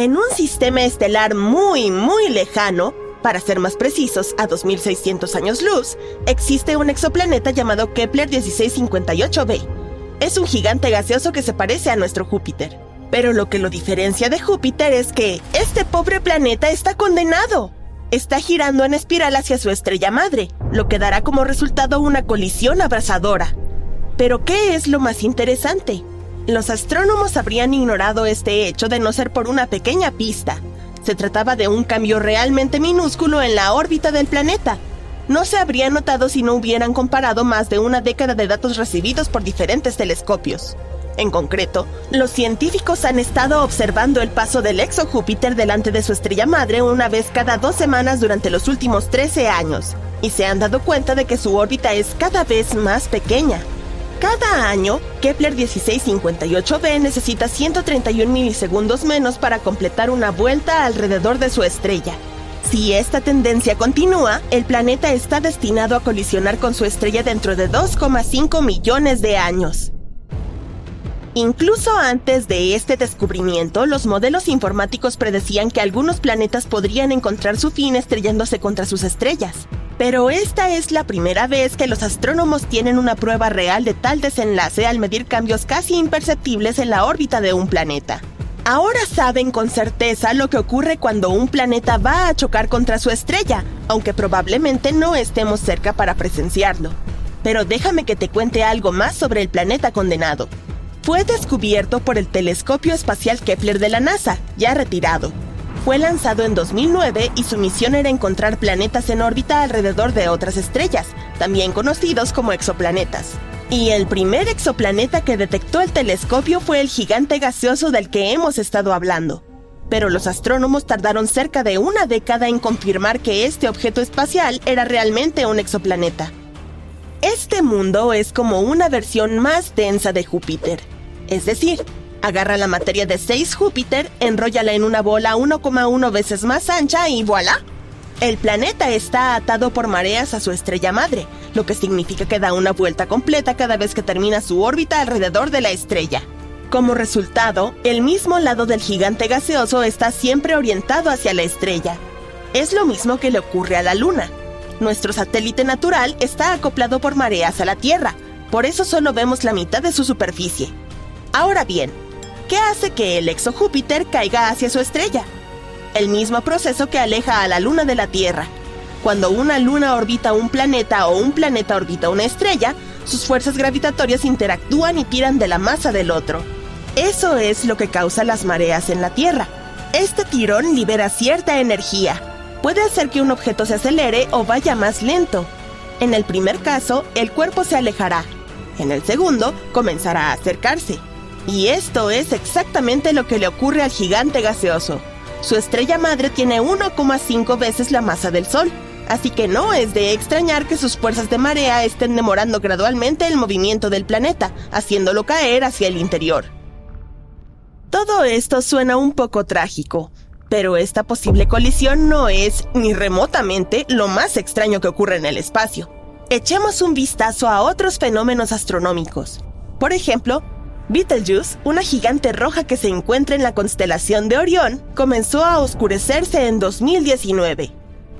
En un sistema estelar muy, muy lejano, para ser más precisos, a 2600 años luz, existe un exoplaneta llamado Kepler 1658b. Es un gigante gaseoso que se parece a nuestro Júpiter. Pero lo que lo diferencia de Júpiter es que este pobre planeta está condenado. Está girando en espiral hacia su estrella madre, lo que dará como resultado una colisión abrasadora. Pero ¿qué es lo más interesante? Los astrónomos habrían ignorado este hecho de no ser por una pequeña pista. Se trataba de un cambio realmente minúsculo en la órbita del planeta. No se habría notado si no hubieran comparado más de una década de datos recibidos por diferentes telescopios. En concreto, los científicos han estado observando el paso del exo-Júpiter delante de su estrella madre una vez cada dos semanas durante los últimos 13 años, y se han dado cuenta de que su órbita es cada vez más pequeña. Cada año, Kepler 1658b necesita 131 milisegundos menos para completar una vuelta alrededor de su estrella. Si esta tendencia continúa, el planeta está destinado a colisionar con su estrella dentro de 2,5 millones de años. Incluso antes de este descubrimiento, los modelos informáticos predecían que algunos planetas podrían encontrar su fin estrellándose contra sus estrellas. Pero esta es la primera vez que los astrónomos tienen una prueba real de tal desenlace al medir cambios casi imperceptibles en la órbita de un planeta. Ahora saben con certeza lo que ocurre cuando un planeta va a chocar contra su estrella, aunque probablemente no estemos cerca para presenciarlo. Pero déjame que te cuente algo más sobre el planeta condenado. Fue descubierto por el telescopio espacial Kepler de la NASA, ya retirado, fue lanzado en 2009 y su misión era encontrar planetas en órbita alrededor de otras estrellas, también conocidos como exoplanetas. Y el primer exoplaneta que detectó el telescopio fue el gigante gaseoso del que hemos estado hablando. Pero los astrónomos tardaron cerca de una década en confirmar que este objeto espacial era realmente un exoplaneta. Este mundo es como una versión más densa de Júpiter. Es decir, Agarra la materia de 6 Júpiter, enróllala en una bola 1,1 veces más ancha y voilà. El planeta está atado por mareas a su estrella madre, lo que significa que da una vuelta completa cada vez que termina su órbita alrededor de la estrella. Como resultado, el mismo lado del gigante gaseoso está siempre orientado hacia la estrella. Es lo mismo que le ocurre a la Luna. Nuestro satélite natural está acoplado por mareas a la Tierra, por eso solo vemos la mitad de su superficie. Ahora bien, ¿Qué hace que el exo-Júpiter caiga hacia su estrella. El mismo proceso que aleja a la Luna de la Tierra. Cuando una luna orbita un planeta o un planeta orbita una estrella, sus fuerzas gravitatorias interactúan y tiran de la masa del otro. Eso es lo que causa las mareas en la Tierra. Este tirón libera cierta energía. Puede hacer que un objeto se acelere o vaya más lento. En el primer caso, el cuerpo se alejará. En el segundo, comenzará a acercarse. Y esto es exactamente lo que le ocurre al gigante gaseoso. Su estrella madre tiene 1,5 veces la masa del Sol, así que no es de extrañar que sus fuerzas de marea estén demorando gradualmente el movimiento del planeta, haciéndolo caer hacia el interior. Todo esto suena un poco trágico, pero esta posible colisión no es, ni remotamente, lo más extraño que ocurre en el espacio. Echemos un vistazo a otros fenómenos astronómicos. Por ejemplo, Betelgeuse, una gigante roja que se encuentra en la constelación de Orión, comenzó a oscurecerse en 2019.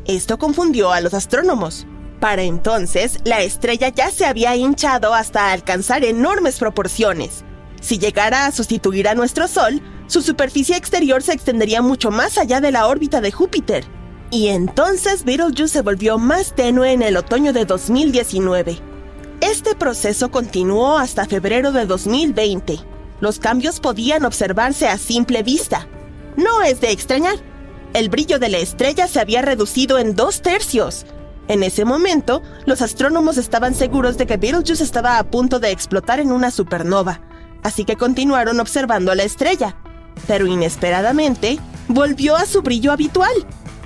Esto confundió a los astrónomos. Para entonces, la estrella ya se había hinchado hasta alcanzar enormes proporciones. Si llegara a sustituir a nuestro Sol, su superficie exterior se extendería mucho más allá de la órbita de Júpiter. Y entonces Betelgeuse se volvió más tenue en el otoño de 2019. Proceso continuó hasta febrero de 2020. Los cambios podían observarse a simple vista. No es de extrañar. El brillo de la estrella se había reducido en dos tercios. En ese momento, los astrónomos estaban seguros de que Betelgeuse estaba a punto de explotar en una supernova, así que continuaron observando la estrella. Pero inesperadamente, volvió a su brillo habitual.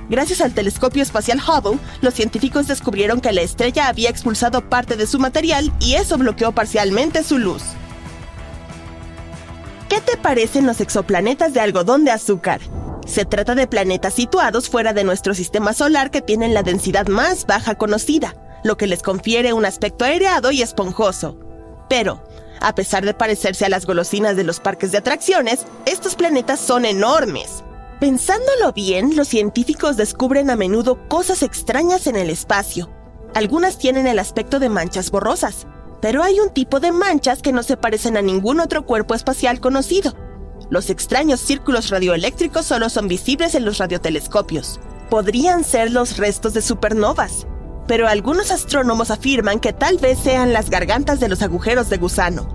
Gracias al telescopio espacial Hubble, los científicos descubrieron que la estrella había expulsado parte de su material y eso bloqueó parcialmente su luz. ¿Qué te parecen los exoplanetas de algodón de azúcar? Se trata de planetas situados fuera de nuestro sistema solar que tienen la densidad más baja conocida, lo que les confiere un aspecto aireado y esponjoso. Pero, a pesar de parecerse a las golosinas de los parques de atracciones, estos planetas son enormes. Pensándolo bien, los científicos descubren a menudo cosas extrañas en el espacio. Algunas tienen el aspecto de manchas borrosas, pero hay un tipo de manchas que no se parecen a ningún otro cuerpo espacial conocido. Los extraños círculos radioeléctricos solo son visibles en los radiotelescopios. Podrían ser los restos de supernovas, pero algunos astrónomos afirman que tal vez sean las gargantas de los agujeros de gusano.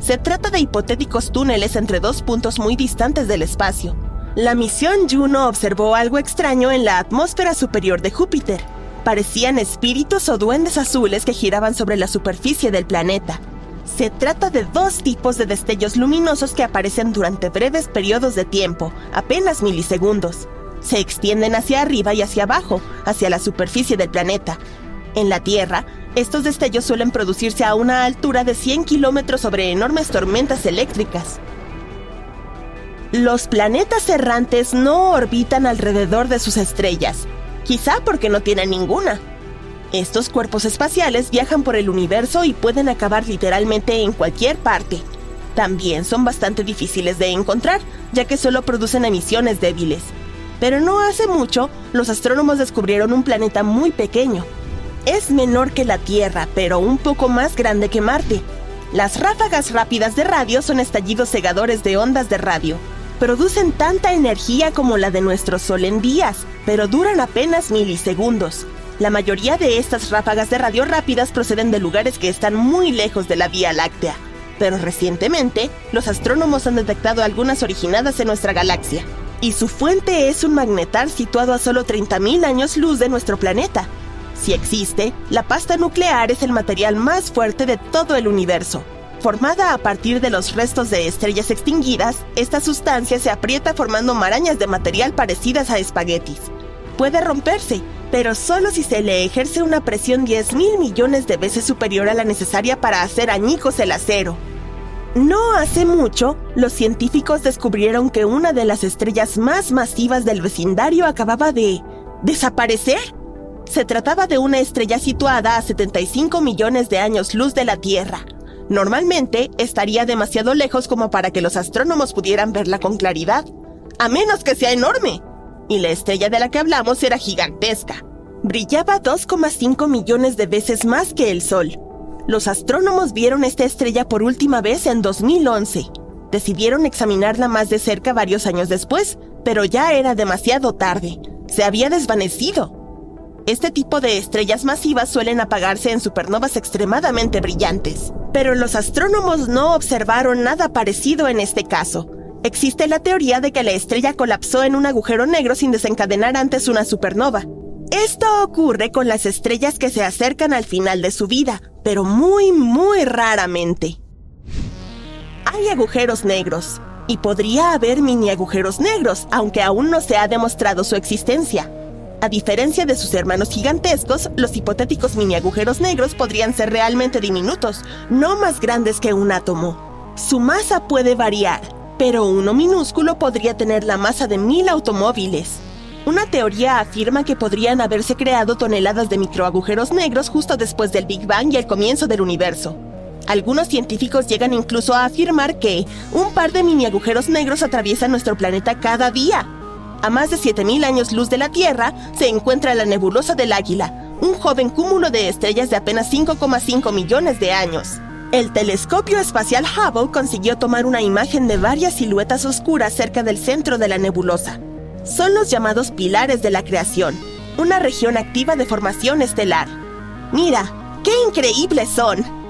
Se trata de hipotéticos túneles entre dos puntos muy distantes del espacio, la misión Juno observó algo extraño en la atmósfera superior de Júpiter. Parecían espíritus o duendes azules que giraban sobre la superficie del planeta. Se trata de dos tipos de destellos luminosos que aparecen durante breves periodos de tiempo, apenas milisegundos. Se extienden hacia arriba y hacia abajo, hacia la superficie del planeta. En la Tierra, estos destellos suelen producirse a una altura de 100 kilómetros sobre enormes tormentas eléctricas. Los planetas errantes no orbitan alrededor de sus estrellas, quizá porque no tienen ninguna. Estos cuerpos espaciales viajan por el universo y pueden acabar literalmente en cualquier parte. También son bastante difíciles de encontrar, ya que solo producen emisiones débiles. Pero no hace mucho, los astrónomos descubrieron un planeta muy pequeño. Es menor que la Tierra, pero un poco más grande que Marte. Las ráfagas rápidas de radio son estallidos cegadores de ondas de radio, producen tanta energía como la de nuestro Sol en días, pero duran apenas milisegundos. La mayoría de estas ráfagas de radio rápidas proceden de lugares que están muy lejos de la Vía Láctea, pero recientemente los astrónomos han detectado algunas originadas en nuestra galaxia, y su fuente es un magnetar situado a solo 30.000 años luz de nuestro planeta. Si existe, la pasta nuclear es el material más fuerte de todo el universo, Formada a partir de los restos de estrellas extinguidas, esta sustancia se aprieta formando marañas de material parecidas a espaguetis. Puede romperse, pero solo si se le ejerce una presión 10 mil millones de veces superior a la necesaria para hacer añicos el acero. No hace mucho, los científicos descubrieron que una de las estrellas más masivas del vecindario acababa de... desaparecer. Se trataba de una estrella situada a 75 millones de años luz de la Tierra, Normalmente estaría demasiado lejos como para que los astrónomos pudieran verla con claridad, a menos que sea enorme. Y la estrella de la que hablamos era gigantesca. Brillaba 2,5 millones de veces más que el Sol. Los astrónomos vieron esta estrella por última vez en 2011. Decidieron examinarla más de cerca varios años después, pero ya era demasiado tarde. Se había desvanecido. Este tipo de estrellas masivas suelen apagarse en supernovas extremadamente brillantes, pero los astrónomos no observaron nada parecido en este caso. Existe la teoría de que la estrella colapsó en un agujero negro sin desencadenar antes una supernova. Esto ocurre con las estrellas que se acercan al final de su vida, pero muy, muy raramente. Hay agujeros negros, y podría haber mini agujeros negros, aunque aún no se ha demostrado su existencia. A diferencia de sus hermanos gigantescos, los hipotéticos mini agujeros negros podrían ser realmente diminutos, no más grandes que un átomo. Su masa puede variar, pero uno minúsculo podría tener la masa de mil automóviles. Una teoría afirma que podrían haberse creado toneladas de microagujeros negros justo después del Big Bang y el comienzo del universo. Algunos científicos llegan incluso a afirmar que un par de mini agujeros negros atraviesan nuestro planeta cada día, a más de 7.000 años luz de la Tierra, se encuentra la nebulosa del Águila, un joven cúmulo de estrellas de apenas 5,5 millones de años. El telescopio espacial Hubble consiguió tomar una imagen de varias siluetas oscuras cerca del centro de la nebulosa. Son los llamados pilares de la creación, una región activa de formación estelar. Mira, qué increíbles son.